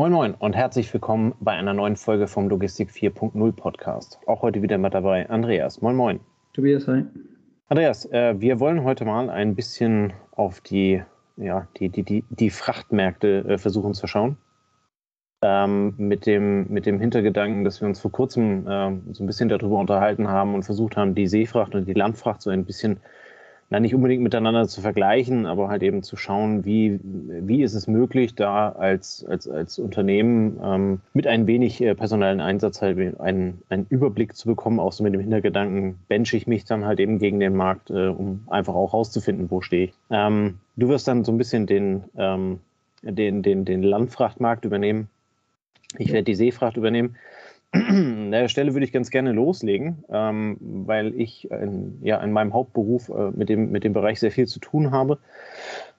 Moin Moin und herzlich willkommen bei einer neuen Folge vom Logistik 4.0 Podcast. Auch heute wieder mit dabei Andreas. Moin Moin. Tobias, hi. Andreas, äh, wir wollen heute mal ein bisschen auf die, ja, die, die, die, die Frachtmärkte äh, versuchen zu schauen. Ähm, mit, dem, mit dem Hintergedanken, dass wir uns vor kurzem äh, so ein bisschen darüber unterhalten haben und versucht haben, die Seefracht und die Landfracht so ein bisschen na, nicht unbedingt miteinander zu vergleichen, aber halt eben zu schauen, wie, wie ist es möglich, da als, als, als Unternehmen ähm, mit ein wenig äh, personellen Einsatz halt einen, einen Überblick zu bekommen, auch so mit dem Hintergedanken, benche ich mich dann halt eben gegen den Markt, äh, um einfach auch rauszufinden, wo stehe ich. Ähm, du wirst dann so ein bisschen den, ähm, den, den, den Landfrachtmarkt übernehmen. Ich werde die Seefracht übernehmen. An der Stelle würde ich ganz gerne loslegen, ähm, weil ich in, ja, in meinem Hauptberuf äh, mit, dem, mit dem Bereich sehr viel zu tun habe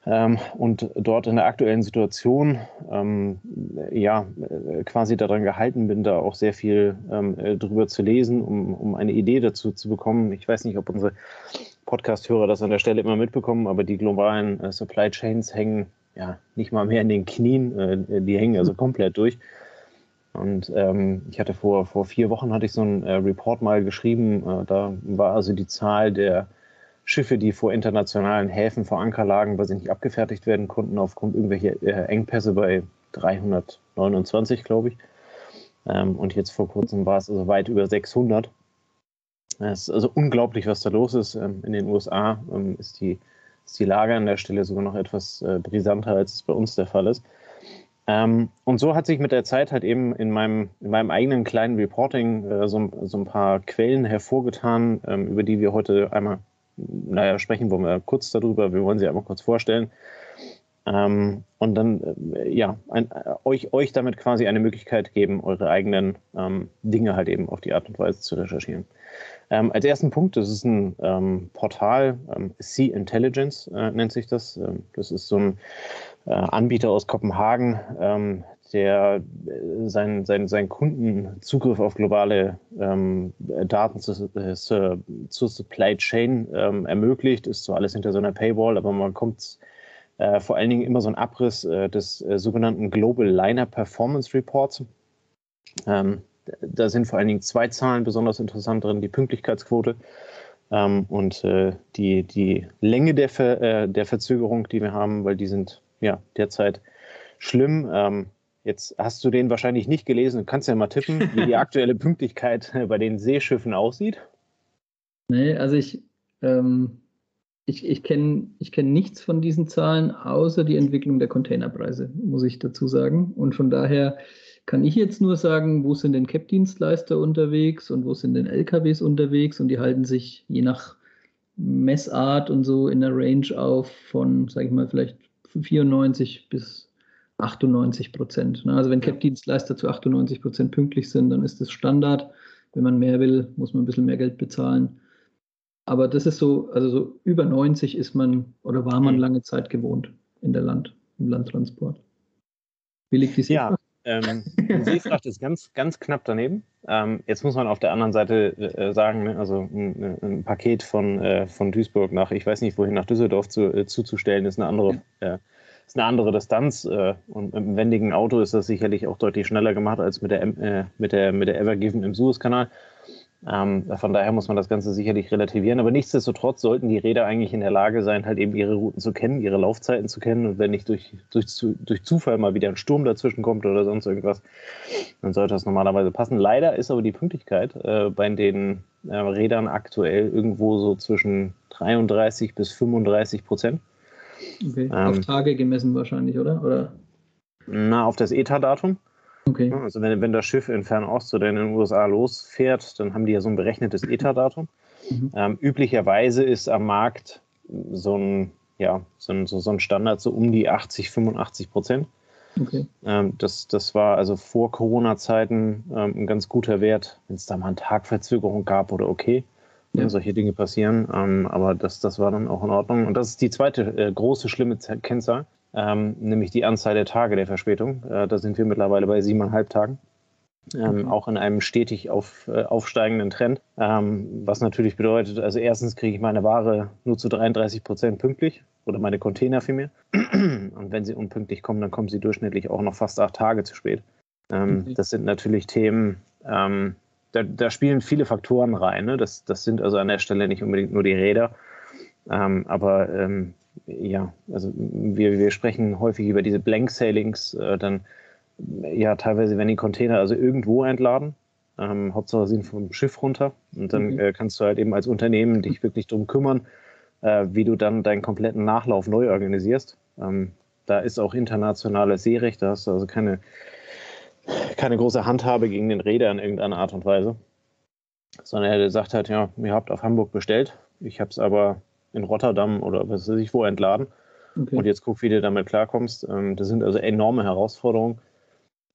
ähm, und dort in der aktuellen Situation ähm, ja, äh, quasi daran gehalten bin, da auch sehr viel ähm, äh, drüber zu lesen, um, um eine Idee dazu zu bekommen. Ich weiß nicht, ob unsere Podcast-Hörer das an der Stelle immer mitbekommen, aber die globalen äh, Supply Chains hängen ja nicht mal mehr in den Knien, äh, die hängen also komplett durch. Und ähm, ich hatte vor, vor vier Wochen hatte ich so einen äh, Report mal geschrieben. Äh, da war also die Zahl der Schiffe, die vor internationalen Häfen vor Anker lagen, weil sie nicht abgefertigt werden konnten, aufgrund irgendwelcher äh, Engpässe bei 329, glaube ich. Ähm, und jetzt vor kurzem war es also weit über 600. Es ist also unglaublich, was da los ist. Ähm, in den USA ähm, ist, die, ist die Lage an der Stelle sogar noch etwas äh, brisanter, als es bei uns der Fall ist. Ähm, und so hat sich mit der Zeit halt eben in meinem, in meinem eigenen kleinen Reporting äh, so, so, ein paar Quellen hervorgetan, ähm, über die wir heute einmal, naja, sprechen wollen wir kurz darüber. Wir wollen sie einmal kurz vorstellen. Ähm, und dann, äh, ja, ein, äh, euch, euch damit quasi eine Möglichkeit geben, eure eigenen ähm, Dinge halt eben auf die Art und Weise zu recherchieren. Ähm, als ersten Punkt, das ist ein ähm, Portal, Sea Intelligence äh, nennt sich das. das ist so ein äh, Anbieter aus Kopenhagen, ähm, der äh, seinen sein, sein Kunden Zugriff auf globale ähm, Daten zu, äh, zur, zur Supply Chain ähm, ermöglicht. Ist so alles hinter so einer Paywall, aber man kommt äh, vor allen Dingen immer so ein Abriss äh, des äh, sogenannten Global Liner Performance Reports. Ähm, da sind vor allen Dingen zwei Zahlen besonders interessant drin, die Pünktlichkeitsquote ähm, und äh, die, die Länge der, Ver, der Verzögerung, die wir haben, weil die sind ja, derzeit schlimm. Ähm, jetzt hast du den wahrscheinlich nicht gelesen und kannst ja mal tippen, wie die aktuelle Pünktlichkeit bei den Seeschiffen aussieht. Nee, also ich, ähm, ich, ich kenne ich kenn nichts von diesen Zahlen, außer die Entwicklung der Containerpreise, muss ich dazu sagen. Und von daher kann ich jetzt nur sagen, wo sind denn Cap-Dienstleister unterwegs und wo sind denn LKWs unterwegs und die halten sich je nach Messart und so in der Range auf von, sage ich mal, vielleicht 94 bis 98 Prozent. Also wenn CAP-Dienstleister zu 98 Prozent pünktlich sind, dann ist das Standard. Wenn man mehr will, muss man ein bisschen mehr Geld bezahlen. Aber das ist so, also so über 90 ist man oder war man mhm. lange Zeit gewohnt in der Land, im Landtransport. Wie liegt die Seefracht? Ja, ähm, die Seefracht ist ganz, ganz knapp daneben. Ähm, jetzt muss man auf der anderen Seite äh, sagen, ne, also ein, ein, Paket von, äh, von Duisburg nach, ich weiß nicht wohin, nach Düsseldorf zu, äh, zuzustellen, ist eine andere, äh, ist eine andere Distanz. Äh, und mit einem wendigen Auto ist das sicherlich auch deutlich schneller gemacht als mit der, äh, mit der, mit der Evergiven im Suezkanal. Ähm, von daher muss man das Ganze sicherlich relativieren. Aber nichtsdestotrotz sollten die Räder eigentlich in der Lage sein, halt eben ihre Routen zu kennen, ihre Laufzeiten zu kennen. Und wenn nicht durch, durch, durch Zufall mal wieder ein Sturm dazwischen kommt oder sonst irgendwas, dann sollte das normalerweise passen. Leider ist aber die Pünktlichkeit äh, bei den äh, Rädern aktuell irgendwo so zwischen 33 bis 35 Prozent. Okay. Ähm, auf Tage gemessen wahrscheinlich, oder? oder? Na, auf das ETA-Datum. Okay. Also wenn, wenn das Schiff in Fernost oder in den USA losfährt, dann haben die ja so ein berechnetes ETA-Datum. Mhm. Ähm, üblicherweise ist am Markt so ein, ja, so ein, so ein Standard so um die 80, 85 Prozent. Okay. Ähm, das, das war also vor Corona-Zeiten ähm, ein ganz guter Wert, wenn es da mal eine Tagverzögerung gab oder okay. Ja. solche Dinge passieren. Ähm, aber das, das war dann auch in Ordnung. Und das ist die zweite äh, große, schlimme Kennzahl ähm, nämlich die Anzahl der Tage der Verspätung. Äh, da sind wir mittlerweile bei siebeneinhalb Tagen. Ähm, okay. Auch in einem stetig auf, äh, aufsteigenden Trend. Ähm, was natürlich bedeutet, also erstens kriege ich meine Ware nur zu 33 Prozent pünktlich. oder meine Container vielmehr. Und wenn sie unpünktlich kommen, dann kommen sie durchschnittlich auch noch fast acht Tage zu spät. Ähm, okay. Das sind natürlich Themen, ähm, da, da, spielen viele Faktoren rein. Ne? Das, das sind also an der Stelle nicht unbedingt nur die Räder. Ähm, aber ähm, ja, also wir, wir sprechen häufig über diese Blank Sailings, äh, dann ja teilweise werden die Container also irgendwo entladen. Ähm, Hauptsache sind vom Schiff runter und dann mhm. äh, kannst du halt eben als Unternehmen dich wirklich darum kümmern, äh, wie du dann deinen kompletten Nachlauf neu organisierst. Ähm, da ist auch internationales Seerecht, da hast du also keine, keine große Handhabe gegen den Räder in irgendeiner Art und Weise. Sondern er sagt halt, ja, ihr habt auf Hamburg bestellt, ich habe es aber in Rotterdam oder was weiß ich wo entladen. Okay. Und jetzt guck, wie du damit klarkommst. Ähm, das sind also enorme Herausforderungen.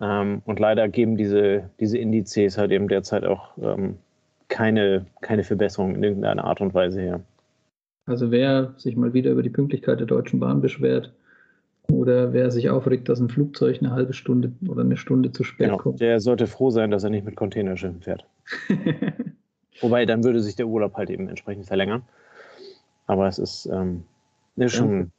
Ähm, und leider geben diese, diese Indizes halt eben derzeit auch ähm, keine, keine Verbesserung in irgendeiner Art und Weise her. Also wer sich mal wieder über die Pünktlichkeit der Deutschen Bahn beschwert oder wer sich aufregt, dass ein Flugzeug eine halbe Stunde oder eine Stunde zu spät genau, kommt. Der sollte froh sein, dass er nicht mit Containerschiffen fährt. Wobei, dann würde sich der Urlaub halt eben entsprechend verlängern. Aber es ist, ähm, ist schon.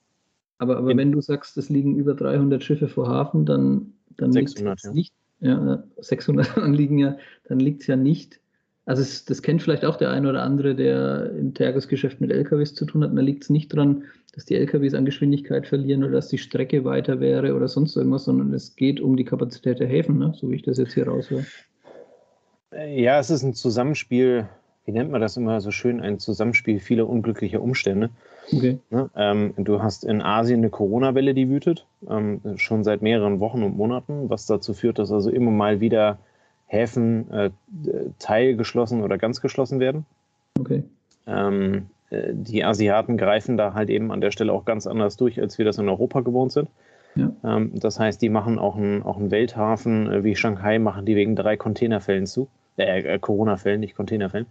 Aber, aber wenn du sagst, es liegen über 300 Schiffe vor Hafen, dann, dann 600, liegt es ja. nicht. Ja, 600 dann liegen ja, dann liegt es ja nicht also es, das kennt vielleicht auch der eine oder andere, der im Tagesgeschäft mit LKWs zu tun hat. Da liegt es nicht daran, dass die LKWs an Geschwindigkeit verlieren oder dass die Strecke weiter wäre oder sonst irgendwas, sondern es geht um die Kapazität der Häfen, ne? so wie ich das jetzt hier raushöre. Ja, es ist ein Zusammenspiel, wie nennt man das immer so schön, ein Zusammenspiel vieler unglücklicher Umstände. Okay. Ne? Ähm, du hast in Asien eine Corona-Welle, die wütet, ähm, schon seit mehreren Wochen und Monaten, was dazu führt, dass also immer mal wieder Häfen äh, teilgeschlossen oder ganz geschlossen werden. Okay. Ähm, äh, die Asiaten greifen da halt eben an der Stelle auch ganz anders durch, als wir das in Europa gewohnt sind. Ja. Ähm, das heißt, die machen auch einen, auch einen Welthafen äh, wie Shanghai, machen die wegen drei Containerfällen zu. Äh, äh Corona-Fällen, nicht Containerfällen.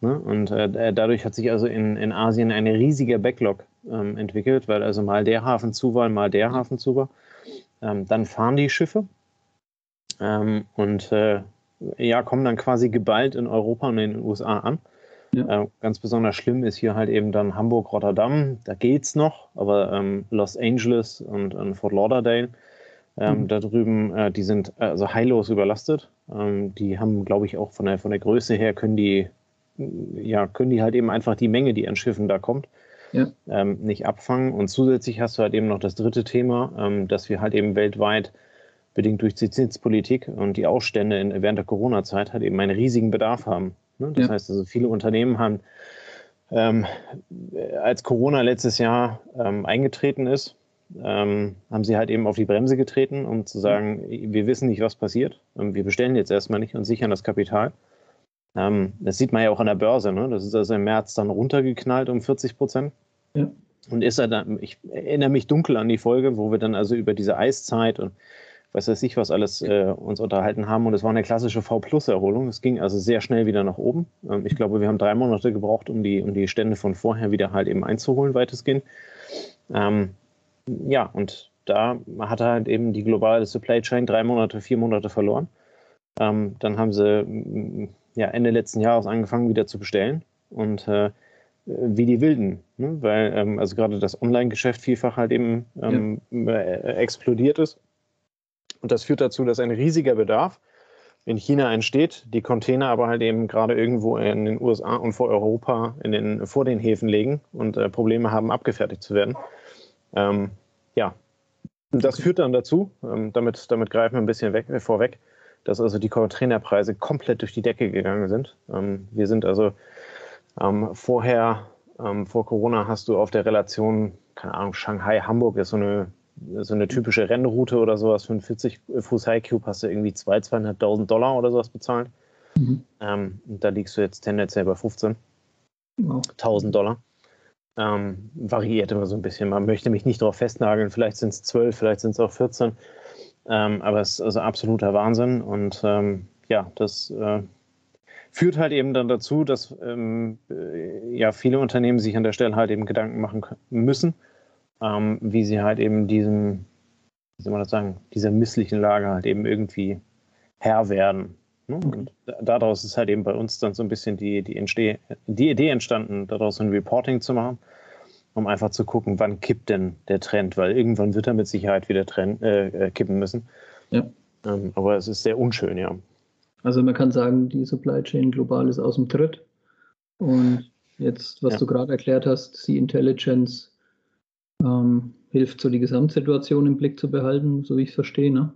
Ne? Und äh, dadurch hat sich also in, in Asien ein riesiger Backlog ähm, entwickelt, weil also mal der Hafen zu war, mal der Hafen zu war. Ähm, dann fahren die Schiffe ähm, und äh, ja, kommen dann quasi geballt in Europa und in den USA an. Ja. Äh, ganz besonders schlimm ist hier halt eben dann Hamburg, Rotterdam, da geht's noch, aber ähm, Los Angeles und, und Fort Lauderdale, ähm, mhm. da drüben, äh, die sind also heillos überlastet. Ähm, die haben, glaube ich, auch von der, von der Größe her können die, ja, können die halt eben einfach die Menge, die an Schiffen da kommt, ja. ähm, nicht abfangen. Und zusätzlich hast du halt eben noch das dritte Thema, ähm, dass wir halt eben weltweit bedingt durch die Zinspolitik und die Ausstände in, während der Corona-Zeit halt eben einen riesigen Bedarf haben. Ne? Das ja. heißt also, viele Unternehmen haben, ähm, als Corona letztes Jahr ähm, eingetreten ist, ähm, haben sie halt eben auf die Bremse getreten, um zu sagen, wir wissen nicht, was passiert. Ähm, wir bestellen jetzt erstmal nicht und sichern das Kapital. Ähm, das sieht man ja auch an der Börse. Ne? Das ist also im März dann runtergeknallt um 40 Prozent. Ja. Und ist er dann, ich erinnere mich dunkel an die Folge, wo wir dann also über diese Eiszeit und weiß weiß ich was alles äh, uns unterhalten haben und es war eine klassische V-Plus-Erholung. Es ging also sehr schnell wieder nach oben. Ähm, ich glaube, wir haben drei Monate gebraucht, um die, um die Stände von vorher wieder halt eben einzuholen, weitestgehend. Ähm, ja, und da hat halt eben die globale Supply Chain drei Monate, vier Monate verloren. Ähm, dann haben sie mm, ja, Ende letzten Jahres angefangen, wieder zu bestellen und äh, wie die Wilden, ne? weil ähm, also gerade das Online-Geschäft vielfach halt eben ähm, ja. äh, explodiert ist. Und das führt dazu, dass ein riesiger Bedarf in China entsteht, die Container aber halt eben gerade irgendwo in den USA und vor Europa in den, vor den Häfen liegen und äh, Probleme haben, abgefertigt zu werden. Ähm, ja, das führt dann dazu, ähm, damit, damit greifen wir ein bisschen weg, äh, vorweg, dass also die Containerpreise komplett durch die Decke gegangen sind. Ähm, wir sind also ähm, vorher, ähm, vor Corona hast du auf der Relation, keine Ahnung, Shanghai-Hamburg ist so eine so eine typische Rennroute oder sowas für einen 40 Fuß High Cube hast du irgendwie 2.000, 2.500 Dollar oder sowas bezahlt. Mhm. Ähm, und da liegst du jetzt tendenziell bei 15.000 wow. Dollar. Ähm, variiert immer so ein bisschen. Man möchte mich nicht darauf festnageln. Vielleicht sind es 12, vielleicht sind es auch 14. Ähm, aber es ist also absoluter Wahnsinn. Und ähm, ja, das äh, führt halt eben dann dazu, dass ähm, äh, ja viele Unternehmen sich an der Stelle halt eben Gedanken machen müssen ähm, wie sie halt eben diesem, wie soll man das sagen, dieser misslichen Lage halt eben irgendwie Herr werden. Ne? Und daraus ist halt eben bei uns dann so ein bisschen die, die, Entsteh die Idee entstanden, daraus ein Reporting zu machen. um einfach zu gucken, wann kippt denn der Trend, weil irgendwann wird er mit Sicherheit wieder Trend, äh, äh, kippen müssen. Ja. Ähm, aber es ist sehr unschön, ja. Also man kann sagen, die Supply Chain global ist aus dem Tritt. Und jetzt, was ja. du gerade erklärt hast, Sea Intelligence ähm, hilft so die Gesamtsituation im Blick zu behalten, so wie ich es verstehe. Ne?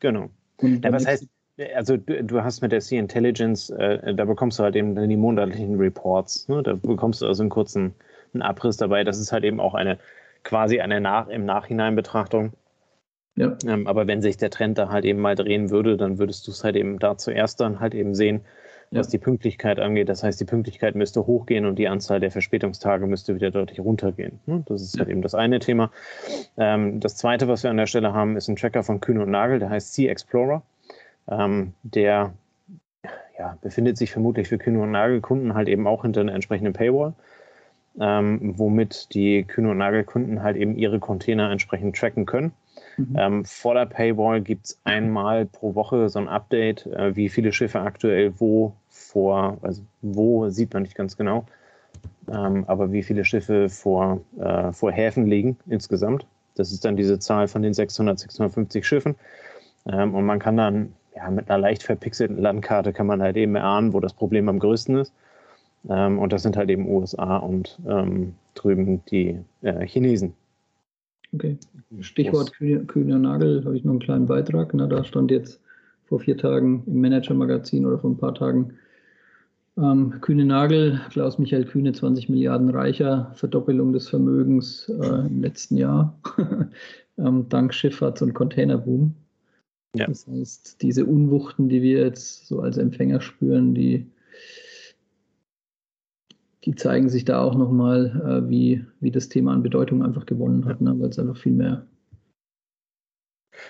Genau. Ja, was heißt, also du, du, hast mit der Sea Intelligence, äh, da bekommst du halt eben die monatlichen Reports. Ne? Da bekommst du also einen kurzen einen Abriss dabei. Das ist halt eben auch eine quasi eine Nach im Nachhinein Betrachtung. Ja. Ähm, aber wenn sich der Trend da halt eben mal drehen würde, dann würdest du es halt eben da zuerst dann halt eben sehen, was ja. die Pünktlichkeit angeht. Das heißt, die Pünktlichkeit müsste hochgehen und die Anzahl der Verspätungstage müsste wieder deutlich runtergehen. Ne? Das ist halt eben das eine Thema. Ähm, das zweite, was wir an der Stelle haben, ist ein Tracker von Kühne und Nagel, der heißt Sea Explorer. Ähm, der ja, befindet sich vermutlich für Kühne und Nagelkunden halt eben auch hinter einer entsprechenden Paywall, ähm, womit die Kühne und Nagelkunden halt eben ihre Container entsprechend tracken können. Mhm. Ähm, vor der Paywall gibt es einmal pro Woche so ein Update, äh, wie viele Schiffe aktuell wo vor, also wo sieht man nicht ganz genau, ähm, aber wie viele Schiffe vor, äh, vor Häfen liegen insgesamt. Das ist dann diese Zahl von den 600, 650 Schiffen. Ähm, und man kann dann ja, mit einer leicht verpixelten Landkarte kann man halt eben erahnen, wo das Problem am größten ist. Ähm, und das sind halt eben USA und ähm, drüben die äh, Chinesen. Okay. Stichwort Kühne, Kühne Nagel, habe ich noch einen kleinen Beitrag. Na, da stand jetzt vor vier Tagen im Manager-Magazin oder vor ein paar Tagen ähm, Kühne Nagel, Klaus-Michael Kühne, 20 Milliarden reicher, Verdoppelung des Vermögens äh, im letzten Jahr, ähm, dank Schifffahrts- und Containerboom. Ja. Das heißt, diese Unwuchten, die wir jetzt so als Empfänger spüren, die, die zeigen sich da auch nochmal, äh, wie, wie das Thema an Bedeutung einfach gewonnen hat, ne? weil es einfach viel mehr.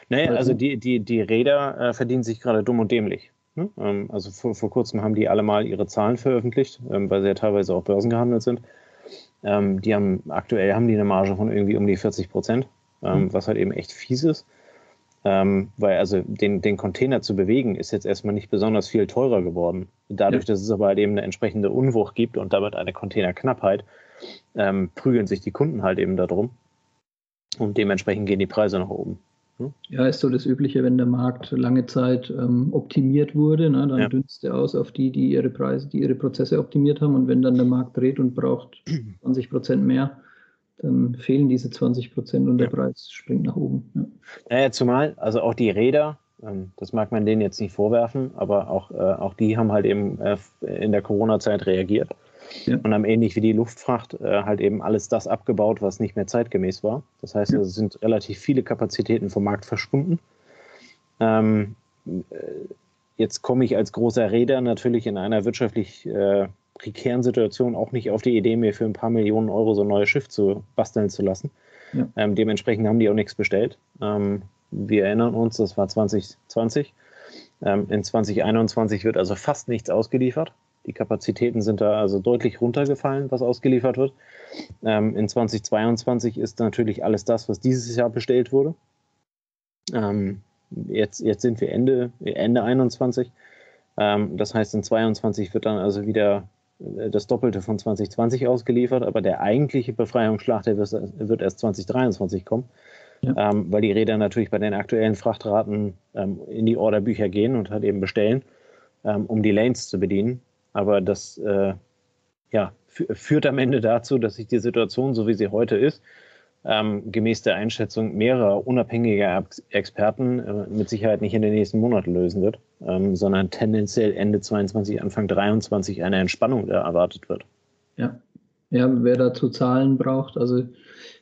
Naja, also die, die, die Räder äh, verdienen sich gerade dumm und dämlich. Ne? Ähm, also vor, vor kurzem haben die alle mal ihre Zahlen veröffentlicht, ähm, weil sie ja teilweise auch Börsen gehandelt sind. Ähm, die haben aktuell haben die eine Marge von irgendwie um die 40 Prozent, mhm. was halt eben echt fies ist. Ähm, weil also den, den Container zu bewegen ist jetzt erstmal nicht besonders viel teurer geworden. Dadurch, ja. dass es aber halt eben eine entsprechende Unwucht gibt und damit eine Containerknappheit, ähm, prügeln sich die Kunden halt eben darum. Und dementsprechend gehen die Preise nach oben. Hm? Ja, ist so das Übliche, wenn der Markt lange Zeit ähm, optimiert wurde, ne, dann ja. dünst er aus auf die, die ihre Preise, die ihre Prozesse optimiert haben. Und wenn dann der Markt dreht und braucht 20 Prozent mehr, dann fehlen diese 20 Prozent und der ja. Preis springt nach oben. Ja. Naja, zumal, also auch die Räder, ähm, das mag man denen jetzt nicht vorwerfen, aber auch, äh, auch die haben halt eben äh, in der Corona-Zeit reagiert ja. und haben ähnlich wie die Luftfracht äh, halt eben alles das abgebaut, was nicht mehr zeitgemäß war. Das heißt, es sind relativ viele Kapazitäten vom Markt verschwunden. Ähm, jetzt komme ich als großer Räder natürlich in einer wirtschaftlich prekären Situation auch nicht auf die Idee, mir für ein paar Millionen Euro so ein neues Schiff zu basteln zu lassen. Ja. Ähm, dementsprechend haben die auch nichts bestellt. Ähm, wir erinnern uns, das war 2020. Ähm, in 2021 wird also fast nichts ausgeliefert. Die Kapazitäten sind da also deutlich runtergefallen, was ausgeliefert wird. Ähm, in 2022 ist natürlich alles das, was dieses Jahr bestellt wurde. Ähm, jetzt, jetzt sind wir Ende, Ende 21. Ähm, das heißt, in 22 wird dann also wieder das Doppelte von 2020 ausgeliefert, aber der eigentliche Befreiungsschlag, der wird erst 2023 kommen, ja. ähm, weil die Räder natürlich bei den aktuellen Frachtraten ähm, in die Orderbücher gehen und halt eben bestellen, ähm, um die Lanes zu bedienen. Aber das äh, ja, führt am Ende dazu, dass sich die Situation, so wie sie heute ist, ähm, gemäß der Einschätzung mehrerer unabhängiger Experten äh, mit Sicherheit nicht in den nächsten Monaten lösen wird, ähm, sondern tendenziell Ende 22, Anfang 23 eine Entspannung erwartet wird. Ja. ja, wer dazu Zahlen braucht, also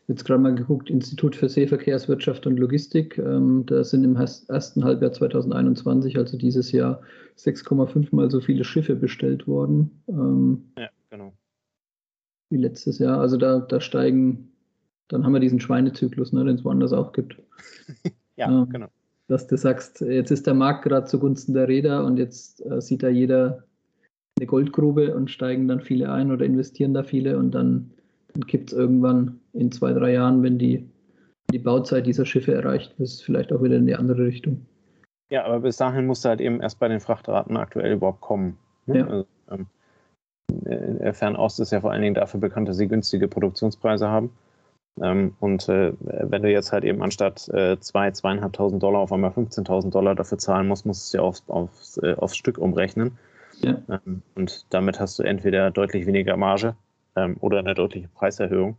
jetzt gerade mal geguckt, Institut für Seeverkehrswirtschaft und Logistik, ähm, da sind im ersten Halbjahr 2021, also dieses Jahr, 6,5 mal so viele Schiffe bestellt worden. Ähm, ja, genau. Wie letztes Jahr. Also da, da steigen dann haben wir diesen Schweinezyklus, ne, den es woanders auch gibt. ja, ähm, genau. Dass du sagst, jetzt ist der Markt gerade zugunsten der Räder und jetzt äh, sieht da jeder eine Goldgrube und steigen dann viele ein oder investieren da viele und dann, dann kippt es irgendwann in zwei, drei Jahren, wenn die, die Bauzeit dieser Schiffe erreicht ist, vielleicht auch wieder in die andere Richtung. Ja, aber bis dahin musst du halt eben erst bei den Frachtraten aktuell überhaupt kommen. Ne? Ja. Also, ähm, äh, Fernost ist ja vor allen Dingen dafür bekannt, dass sie günstige Produktionspreise haben. Ähm, und äh, wenn du jetzt halt eben anstatt äh, 2.000, 2.500 Dollar auf einmal 15.000 Dollar dafür zahlen musst, musst du es ja aufs, aufs, äh, aufs Stück umrechnen. Ja. Ähm, und damit hast du entweder deutlich weniger Marge ähm, oder eine deutliche Preiserhöhung.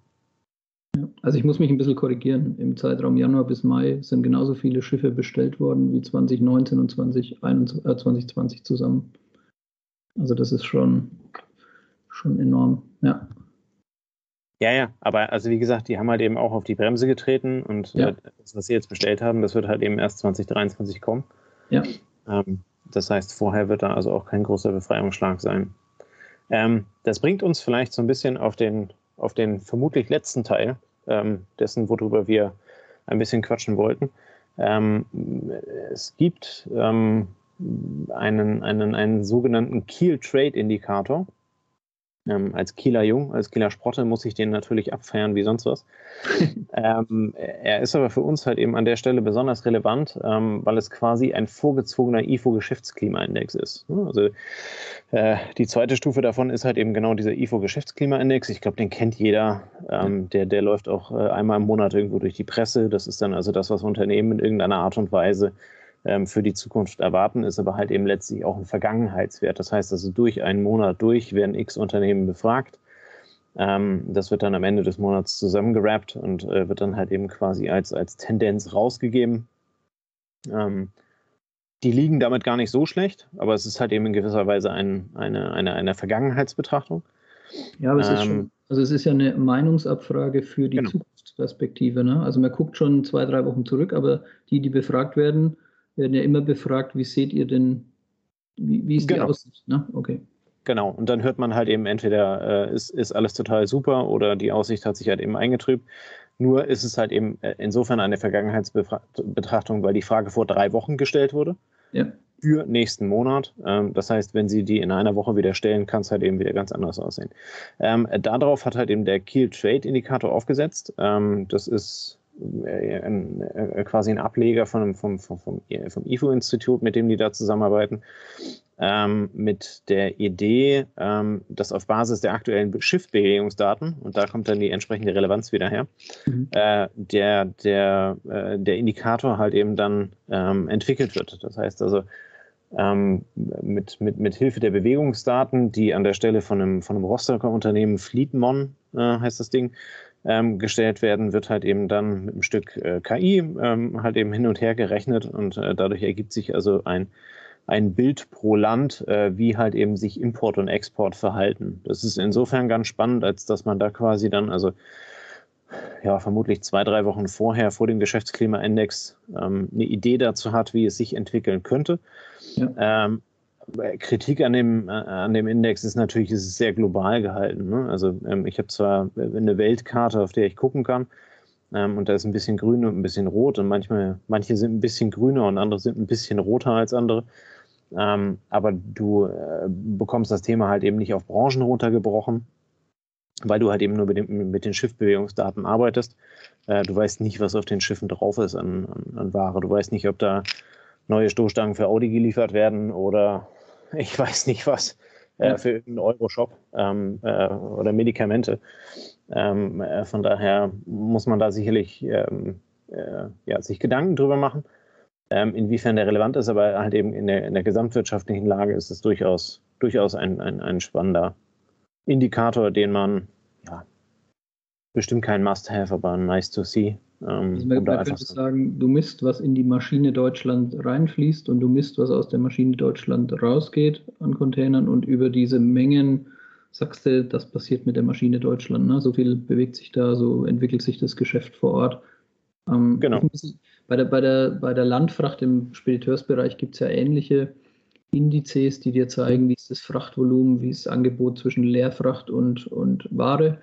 Ja, also ich muss mich ein bisschen korrigieren. Im Zeitraum Januar bis Mai sind genauso viele Schiffe bestellt worden wie 2019 und 2021, äh, 2020 zusammen. Also das ist schon, schon enorm, ja. Ja, ja, aber also wie gesagt, die haben halt eben auch auf die Bremse getreten und ja. äh, das, was sie jetzt bestellt haben, das wird halt eben erst 2023 kommen. Ja. Ähm, das heißt, vorher wird da also auch kein großer Befreiungsschlag sein. Ähm, das bringt uns vielleicht so ein bisschen auf den, auf den vermutlich letzten Teil ähm, dessen, worüber wir ein bisschen quatschen wollten. Ähm, es gibt ähm, einen, einen, einen sogenannten Keel Trade Indikator. Ähm, als Kieler Jung, als Kieler Sprotte muss ich den natürlich abfeiern wie sonst was. ähm, er ist aber für uns halt eben an der Stelle besonders relevant, ähm, weil es quasi ein vorgezogener IFO-Geschäftsklimaindex ist. Also äh, die zweite Stufe davon ist halt eben genau dieser IFO-Geschäftsklimaindex. Ich glaube, den kennt jeder. Ähm, der, der läuft auch äh, einmal im Monat irgendwo durch die Presse. Das ist dann also das, was Unternehmen in irgendeiner Art und Weise für die Zukunft erwarten, ist aber halt eben letztlich auch ein Vergangenheitswert. Das heißt also, durch einen Monat durch werden x Unternehmen befragt. Ähm, das wird dann am Ende des Monats zusammengerappt und äh, wird dann halt eben quasi als, als Tendenz rausgegeben. Ähm, die liegen damit gar nicht so schlecht, aber es ist halt eben in gewisser Weise ein, eine, eine, eine Vergangenheitsbetrachtung. Ja, aber es ist schon, also es ist ja eine Meinungsabfrage für die genau. Zukunftsperspektive. Ne? Also man guckt schon zwei, drei Wochen zurück, aber die, die befragt werden, werden ja immer befragt, wie seht ihr denn, wie, wie ist genau. die Aussicht? Ne? Okay. Genau, und dann hört man halt eben entweder, äh, ist, ist alles total super oder die Aussicht hat sich halt eben eingetrübt. Nur ist es halt eben äh, insofern eine Vergangenheitsbetrachtung, weil die Frage vor drei Wochen gestellt wurde. Ja. Für nächsten Monat. Ähm, das heißt, wenn Sie die in einer Woche wieder stellen, kann es halt eben wieder ganz anders aussehen. Ähm, darauf hat halt eben der Keel Trade Indikator aufgesetzt. Ähm, das ist ein, äh, quasi ein Ableger von, vom, vom, vom, vom IFO-Institut, mit dem die da zusammenarbeiten, ähm, mit der Idee, ähm, dass auf Basis der aktuellen Schiffbewegungsdaten, und da kommt dann die entsprechende Relevanz wieder her, mhm. äh, der, der, äh, der Indikator halt eben dann ähm, entwickelt wird. Das heißt also, ähm, mit, mit, mit Hilfe der Bewegungsdaten, die an der Stelle von einem, von einem Rostocker Unternehmen Fleetmon äh, heißt das Ding, ähm, gestellt werden, wird halt eben dann mit einem Stück äh, KI ähm, halt eben hin und her gerechnet und äh, dadurch ergibt sich also ein, ein Bild pro Land, äh, wie halt eben sich Import und Export verhalten. Das ist insofern ganz spannend, als dass man da quasi dann, also ja, vermutlich zwei, drei Wochen vorher, vor dem Geschäftsklimaindex, ähm, eine Idee dazu hat, wie es sich entwickeln könnte. Ja. Ähm, Kritik an dem, äh, an dem Index ist natürlich, ist sehr global gehalten. Ne? Also ähm, ich habe zwar eine Weltkarte, auf der ich gucken kann, ähm, und da ist ein bisschen grün und ein bisschen rot und manchmal, manche sind ein bisschen grüner und andere sind ein bisschen roter als andere. Ähm, aber du äh, bekommst das Thema halt eben nicht auf Branchen runtergebrochen, weil du halt eben nur mit, dem, mit den Schiffbewegungsdaten arbeitest. Äh, du weißt nicht, was auf den Schiffen drauf ist an, an, an Ware. Du weißt nicht, ob da neue Stoßstangen für Audi geliefert werden oder ich weiß nicht was, äh, für irgendeinen Euro-Shop ähm, äh, oder Medikamente. Ähm, äh, von daher muss man da sicherlich ähm, äh, ja, sich Gedanken drüber machen, ähm, inwiefern der relevant ist, aber halt eben in der, in der gesamtwirtschaftlichen Lage ist es durchaus, durchaus ein, ein, ein spannender Indikator, den man ja, bestimmt kein Must-Have, aber nice to see ähm, also man, man könnte sagen, du misst, was in die Maschine Deutschland reinfließt und du misst, was aus der Maschine Deutschland rausgeht an Containern und über diese Mengen sagst du, das passiert mit der Maschine Deutschland. Ne? So viel bewegt sich da, so entwickelt sich das Geschäft vor Ort. Ähm, genau. Bei der, bei, der, bei der Landfracht im Spediteursbereich gibt es ja ähnliche Indizes, die dir zeigen, wie ist das Frachtvolumen, wie ist das Angebot zwischen Leerfracht und, und Ware.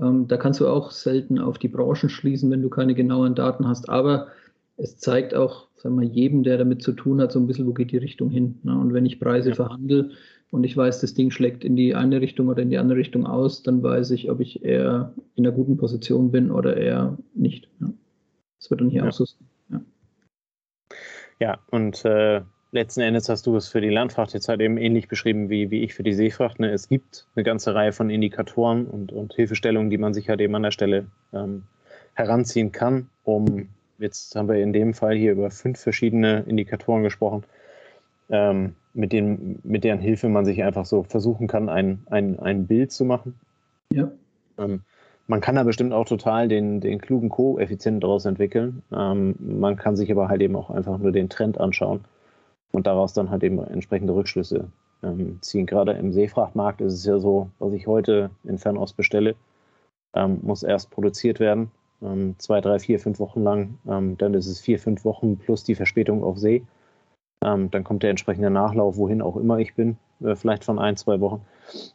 Ähm, da kannst du auch selten auf die Branchen schließen, wenn du keine genauen Daten hast. Aber es zeigt auch, sagen wir, jedem, der damit zu tun hat, so ein bisschen, wo geht die Richtung hin. Ne? Und wenn ich Preise ja. verhandle und ich weiß, das Ding schlägt in die eine Richtung oder in die andere Richtung aus, dann weiß ich, ob ich eher in einer guten Position bin oder eher nicht. Ne? Das wird dann hier ja. auch so sein. Ja, ja und äh, letzten Endes hast du es für die Landfracht jetzt halt eben ähnlich beschrieben wie, wie ich für die Seefracht. Ne? Es gibt eine ganze Reihe von Indikatoren und, und Hilfestellungen, die man sich halt eben an der Stelle ähm, heranziehen kann, um, jetzt haben wir in dem Fall hier über fünf verschiedene Indikatoren gesprochen, ähm, mit, denen, mit deren Hilfe man sich einfach so versuchen kann, ein, ein, ein Bild zu machen. Ja. Ähm, man kann da bestimmt auch total den, den klugen Koeffizient daraus entwickeln. Ähm, man kann sich aber halt eben auch einfach nur den Trend anschauen und daraus dann halt eben entsprechende Rückschlüsse ähm, ziehen. Gerade im Seefrachtmarkt ist es ja so, was ich heute in Fernost bestelle, ähm, muss erst produziert werden. Ähm, zwei, drei, vier, fünf Wochen lang. Ähm, dann ist es vier, fünf Wochen plus die Verspätung auf See. Ähm, dann kommt der entsprechende Nachlauf, wohin auch immer ich bin, äh, vielleicht von ein, zwei Wochen.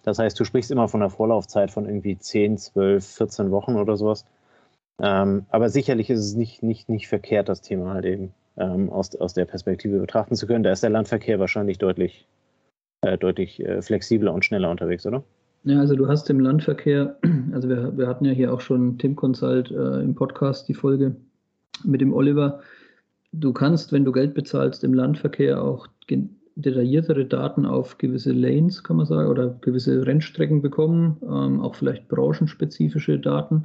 Das heißt, du sprichst immer von einer Vorlaufzeit von irgendwie 10, 12, 14 Wochen oder sowas. Ähm, aber sicherlich ist es nicht, nicht, nicht verkehrt, das Thema halt eben ähm, aus, aus der Perspektive betrachten zu können. Da ist der Landverkehr wahrscheinlich deutlich, äh, deutlich äh, flexibler und schneller unterwegs, oder? Ja, also du hast im Landverkehr, also wir, wir hatten ja hier auch schon Tim Consult äh, im Podcast die Folge mit dem Oliver. Du kannst, wenn du Geld bezahlst, im Landverkehr auch detailliertere Daten auf gewisse Lanes, kann man sagen, oder gewisse Rennstrecken bekommen, ähm, auch vielleicht branchenspezifische Daten.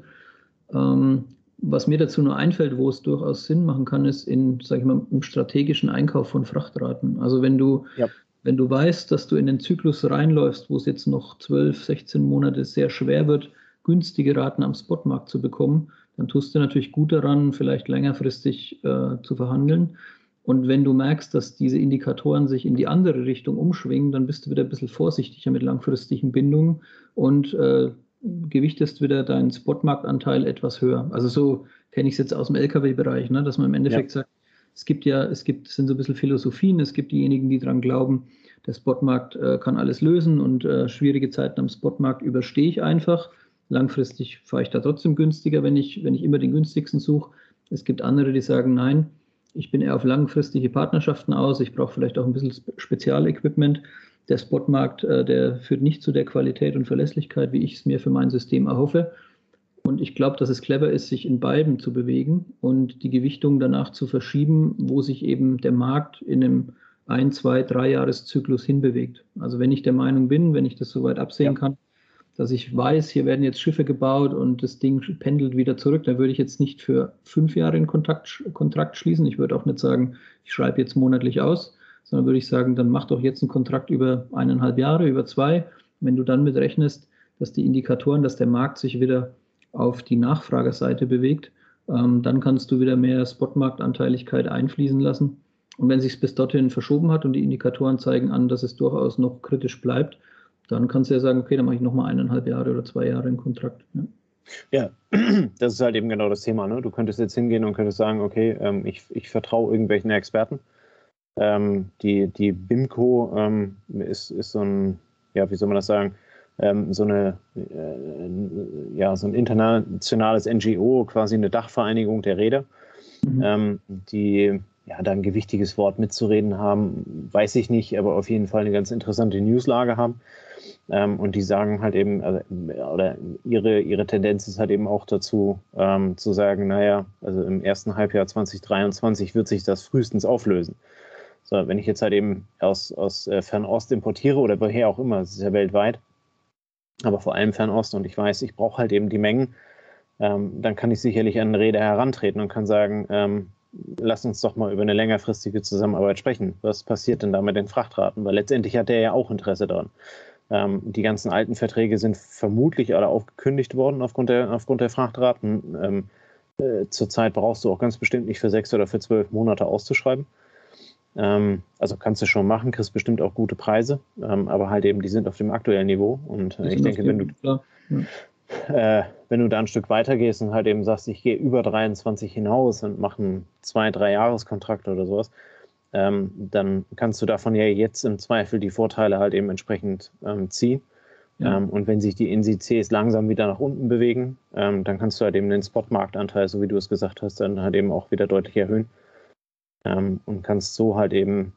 Ähm, was mir dazu nur einfällt, wo es durchaus Sinn machen kann, ist in, sag ich mal, im strategischen Einkauf von Frachtraten. Also wenn du, ja. wenn du weißt, dass du in den Zyklus reinläufst, wo es jetzt noch 12, 16 Monate sehr schwer wird, günstige Raten am Spotmarkt zu bekommen, dann tust du natürlich gut daran, vielleicht längerfristig äh, zu verhandeln. Und wenn du merkst, dass diese Indikatoren sich in die andere Richtung umschwingen, dann bist du wieder ein bisschen vorsichtiger mit langfristigen Bindungen und äh, gewichtest wieder deinen Spotmarktanteil etwas höher. Also so kenne ich es jetzt aus dem Lkw-Bereich, ne, dass man im Endeffekt ja. sagt, es gibt ja, es gibt, es sind so ein bisschen Philosophien, es gibt diejenigen, die daran glauben, der Spotmarkt äh, kann alles lösen und äh, schwierige Zeiten am Spotmarkt überstehe ich einfach. Langfristig fahre ich da trotzdem günstiger, wenn ich, wenn ich immer den günstigsten suche. Es gibt andere, die sagen, nein, ich bin eher auf langfristige Partnerschaften aus, ich brauche vielleicht auch ein bisschen Spezialequipment der Spotmarkt, äh, der führt nicht zu der Qualität und Verlässlichkeit, wie ich es mir für mein System erhoffe. Und ich glaube, dass es clever ist, sich in beiden zu bewegen und die Gewichtung danach zu verschieben, wo sich eben der Markt in einem ein, zwei, drei Jahreszyklus hinbewegt. Also wenn ich der Meinung bin, wenn ich das soweit absehen ja. kann, dass ich weiß, hier werden jetzt Schiffe gebaut und das Ding pendelt wieder zurück, dann würde ich jetzt nicht für fünf Jahre einen Kontakt, Kontrakt schließen. Ich würde auch nicht sagen, ich schreibe jetzt monatlich aus, sondern würde ich sagen, dann mach doch jetzt einen Kontrakt über eineinhalb Jahre, über zwei. Wenn du dann mit rechnest, dass die Indikatoren, dass der Markt sich wieder auf die Nachfragerseite bewegt, ähm, dann kannst du wieder mehr Spotmarktanteiligkeit einfließen lassen. Und wenn sich bis dorthin verschoben hat und die Indikatoren zeigen an, dass es durchaus noch kritisch bleibt, dann kannst du ja sagen, okay, dann mache ich nochmal eineinhalb Jahre oder zwei Jahre einen Kontrakt. Ja. Ja, das ist halt eben genau das Thema. Ne? Du könntest jetzt hingehen und könntest sagen, okay, ähm, ich, ich vertraue irgendwelchen Experten ähm, die, die BIMCO ähm, ist, ist so ein, ja, wie soll man das sagen, ähm, so, eine, äh, ja, so ein internationales NGO, quasi eine Dachvereinigung der Räder, mhm. Ähm, die ja, da ein gewichtiges Wort mitzureden haben, weiß ich nicht, aber auf jeden Fall eine ganz interessante Newslage haben. Ähm, und die sagen halt eben, also, oder ihre, ihre Tendenz ist halt eben auch dazu, ähm, zu sagen, naja, also im ersten Halbjahr 2023 wird sich das frühestens auflösen. So, wenn ich jetzt halt eben aus, aus äh, Fernost importiere oder woher auch immer, es ist ja weltweit, aber vor allem Fernost und ich weiß, ich brauche halt eben die Mengen, ähm, dann kann ich sicherlich an Räder herantreten und kann sagen, ähm, lass uns doch mal über eine längerfristige Zusammenarbeit sprechen. Was passiert denn da mit den Frachtraten? Weil letztendlich hat der ja auch Interesse daran. Ähm, die ganzen alten Verträge sind vermutlich alle aufgekündigt worden aufgrund der, aufgrund der Frachtraten. Ähm, äh, zurzeit brauchst du auch ganz bestimmt nicht für sechs oder für zwölf Monate auszuschreiben. Ähm, also kannst du schon machen, kriegst bestimmt auch gute Preise, ähm, aber halt eben, die sind auf dem aktuellen Niveau. Und äh, ich denke, wenn du, ja. äh, wenn du da ein Stück weiter gehst und halt eben sagst, ich gehe über 23 hinaus und mache einen zwei, drei Jahreskontrakt oder sowas, ähm, dann kannst du davon ja jetzt im Zweifel die Vorteile halt eben entsprechend ähm, ziehen. Ja. Ähm, und wenn sich die Indizes langsam wieder nach unten bewegen, ähm, dann kannst du halt eben den Spotmarktanteil, so wie du es gesagt hast, dann halt eben auch wieder deutlich erhöhen ähm, und kannst so halt eben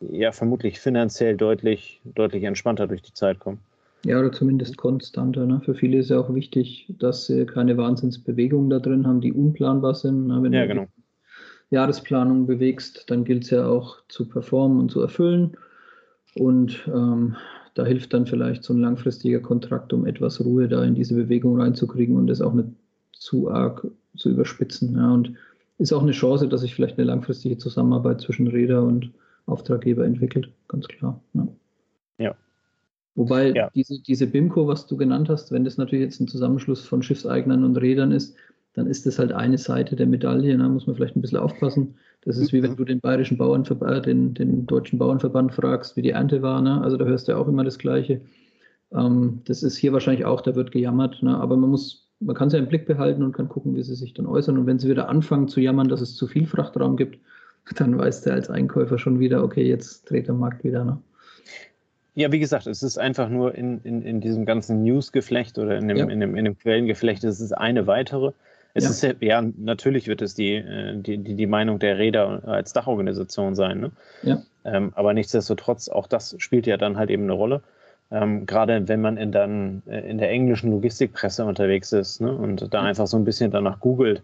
ja vermutlich finanziell deutlich, deutlich entspannter durch die Zeit kommen. Ja, oder zumindest konstanter. Ne? Für viele ist ja auch wichtig, dass sie keine Wahnsinnsbewegungen da drin haben, die unplanbar sind. Ne? Wenn ja, genau. Jahresplanung bewegst, dann gilt es ja auch zu performen und zu erfüllen. Und ähm, da hilft dann vielleicht so ein langfristiger Kontrakt, um etwas Ruhe da in diese Bewegung reinzukriegen und das auch nicht zu arg zu überspitzen. Ja. Und ist auch eine Chance, dass sich vielleicht eine langfristige Zusammenarbeit zwischen Räder und Auftraggeber entwickelt, ganz klar. Ja. ja. Wobei ja. Diese, diese BIMCO, was du genannt hast, wenn das natürlich jetzt ein Zusammenschluss von Schiffseignern und Rädern ist, dann ist das halt eine Seite der Medaille. Da muss man vielleicht ein bisschen aufpassen. Das ist wie wenn du den bayerischen Bauernverband, den, den deutschen Bauernverband fragst, wie die Ernte war. Ne? Also da hörst du ja auch immer das Gleiche. Ähm, das ist hier wahrscheinlich auch, da wird gejammert. Ne? Aber man muss, man kann ja im Blick behalten und kann gucken, wie sie sich dann äußern. Und wenn sie wieder anfangen zu jammern, dass es zu viel Frachtraum gibt, dann weiß der als Einkäufer schon wieder, okay, jetzt dreht der Markt wieder. Ne? Ja, wie gesagt, es ist einfach nur in, in, in diesem ganzen News-Geflecht oder in dem, ja. in, dem, in dem Quellengeflecht, es ist eine weitere. Es ja. ist ja, ja, natürlich wird es die, äh, die, die, die Meinung der Räder als Dachorganisation sein. Ne? Ja. Ähm, aber nichtsdestotrotz, auch das spielt ja dann halt eben eine Rolle. Ähm, gerade wenn man in, dann, äh, in der englischen Logistikpresse unterwegs ist ne? und da einfach so ein bisschen danach googelt,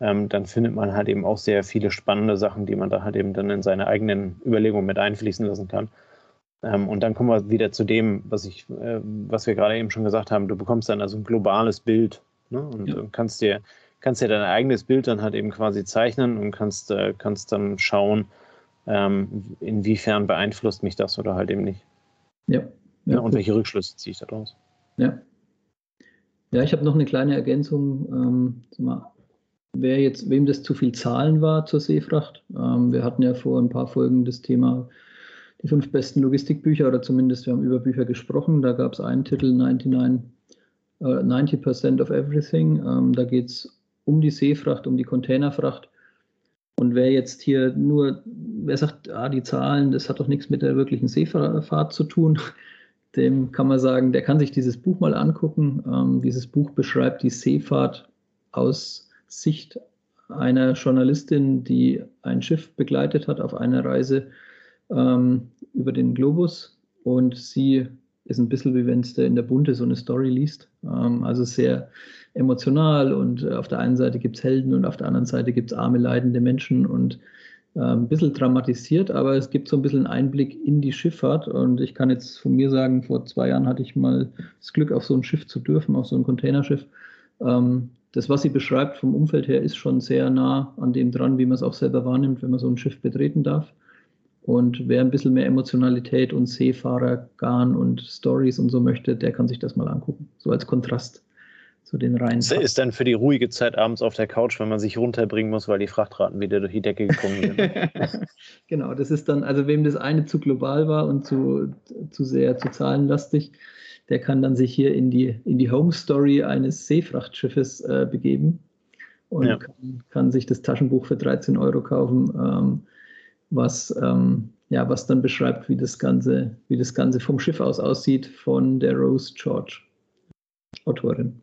ähm, dann findet man halt eben auch sehr viele spannende Sachen, die man da halt eben dann in seine eigenen Überlegungen mit einfließen lassen kann. Ähm, und dann kommen wir wieder zu dem, was ich, äh, was wir gerade eben schon gesagt haben. Du bekommst dann also ein globales Bild ne? und ja. kannst dir kannst ja dein eigenes Bild dann halt eben quasi zeichnen und kannst, äh, kannst dann schauen, ähm, inwiefern beeinflusst mich das oder halt eben nicht. Ja. Ja, und welche Rückschlüsse ziehe ich daraus? Ja. Ja, ich habe noch eine kleine Ergänzung. Ähm, mal, wer jetzt, wem das zu viel Zahlen war zur Seefracht. Ähm, wir hatten ja vor ein paar Folgen das Thema die fünf besten Logistikbücher oder zumindest wir haben über Bücher gesprochen. Da gab es einen Titel 99, äh, 90% of Everything. Ähm, da geht es um die Seefracht, um die Containerfracht. Und wer jetzt hier nur, wer sagt, ah, die Zahlen, das hat doch nichts mit der wirklichen Seefahrt zu tun, dem kann man sagen, der kann sich dieses Buch mal angucken. Ähm, dieses Buch beschreibt die Seefahrt aus Sicht einer Journalistin, die ein Schiff begleitet hat auf einer Reise ähm, über den Globus. Und sie ist ein bisschen wie wenn es in der Bunte so eine Story liest. Ähm, also sehr emotional und äh, auf der einen Seite gibt es Helden und auf der anderen Seite gibt es arme, leidende Menschen und ein bisschen dramatisiert, aber es gibt so ein bisschen Einblick in die Schifffahrt und ich kann jetzt von mir sagen, vor zwei Jahren hatte ich mal das Glück, auf so ein Schiff zu dürfen, auf so ein Containerschiff. Ähm, das, was sie beschreibt vom Umfeld her, ist schon sehr nah an dem dran, wie man es auch selber wahrnimmt, wenn man so ein Schiff betreten darf. Und wer ein bisschen mehr Emotionalität und Seefahrergarn und Stories und so möchte, der kann sich das mal angucken. So als Kontrast zu den reinen. Das ist dann für die ruhige Zeit abends auf der Couch, wenn man sich runterbringen muss, weil die Frachtraten wieder durch die Decke gekommen sind. genau, das ist dann, also wem das eine zu global war und zu, zu sehr zu zahlenlastig, der kann dann sich hier in die, in die Home Story eines Seefrachtschiffes äh, begeben und ja. kann, kann, sich das Taschenbuch für 13 Euro kaufen. Ähm, was, ähm, ja, was dann beschreibt, wie das, Ganze, wie das Ganze vom Schiff aus aussieht, von der Rose George, Autorin.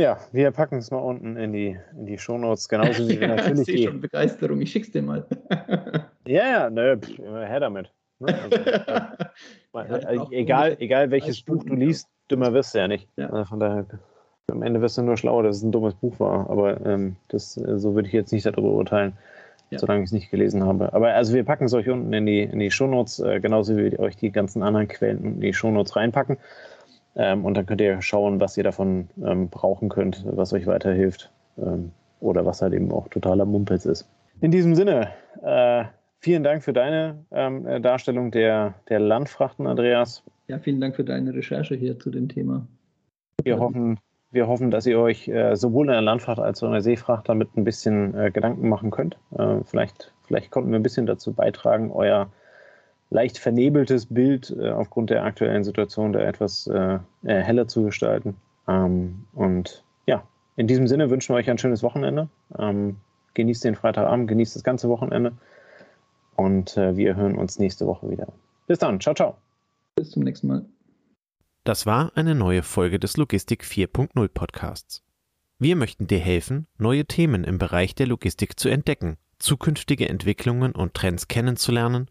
Ja, wir packen es mal unten in die, in die Shownotes, genauso wie wir natürlich. ich sehe schon Begeisterung, ich schick's dir mal. ja, ja, ne, pff, her damit. Ne? Also, ja, egal, egal welches Buch du liest, dümmer wirst du ja nicht. Ja. Also von daher, am Ende wirst du nur schlauer, dass es ein dummes Buch war. Aber ähm, das, so würde ich jetzt nicht darüber urteilen ja. solange ich es nicht gelesen habe. Aber also wir packen es euch unten in die, in die Shownotes, äh, genauso wie wir euch die ganzen anderen Quellen in die Shownotes reinpacken. Ähm, und dann könnt ihr schauen, was ihr davon ähm, brauchen könnt, was euch weiterhilft ähm, oder was halt eben auch totaler Mumpels ist. In diesem Sinne, äh, vielen Dank für deine ähm, äh, Darstellung der, der Landfrachten, Andreas. Ja, vielen Dank für deine Recherche hier zu dem Thema. Wir hoffen, wir hoffen, dass ihr euch äh, sowohl in der Landfracht als auch in der Seefracht damit ein bisschen äh, Gedanken machen könnt. Äh, vielleicht, vielleicht konnten wir ein bisschen dazu beitragen, euer leicht vernebeltes Bild äh, aufgrund der aktuellen Situation da etwas äh, äh, heller zu gestalten. Ähm, und ja, in diesem Sinne wünschen wir euch ein schönes Wochenende. Ähm, genießt den Freitagabend, genießt das ganze Wochenende. Und wir hören uns nächste Woche wieder. Bis dann. Ciao, ciao. Bis zum nächsten Mal. Das war eine neue Folge des Logistik 4.0 Podcasts. Wir möchten dir helfen, neue Themen im Bereich der Logistik zu entdecken, zukünftige Entwicklungen und Trends kennenzulernen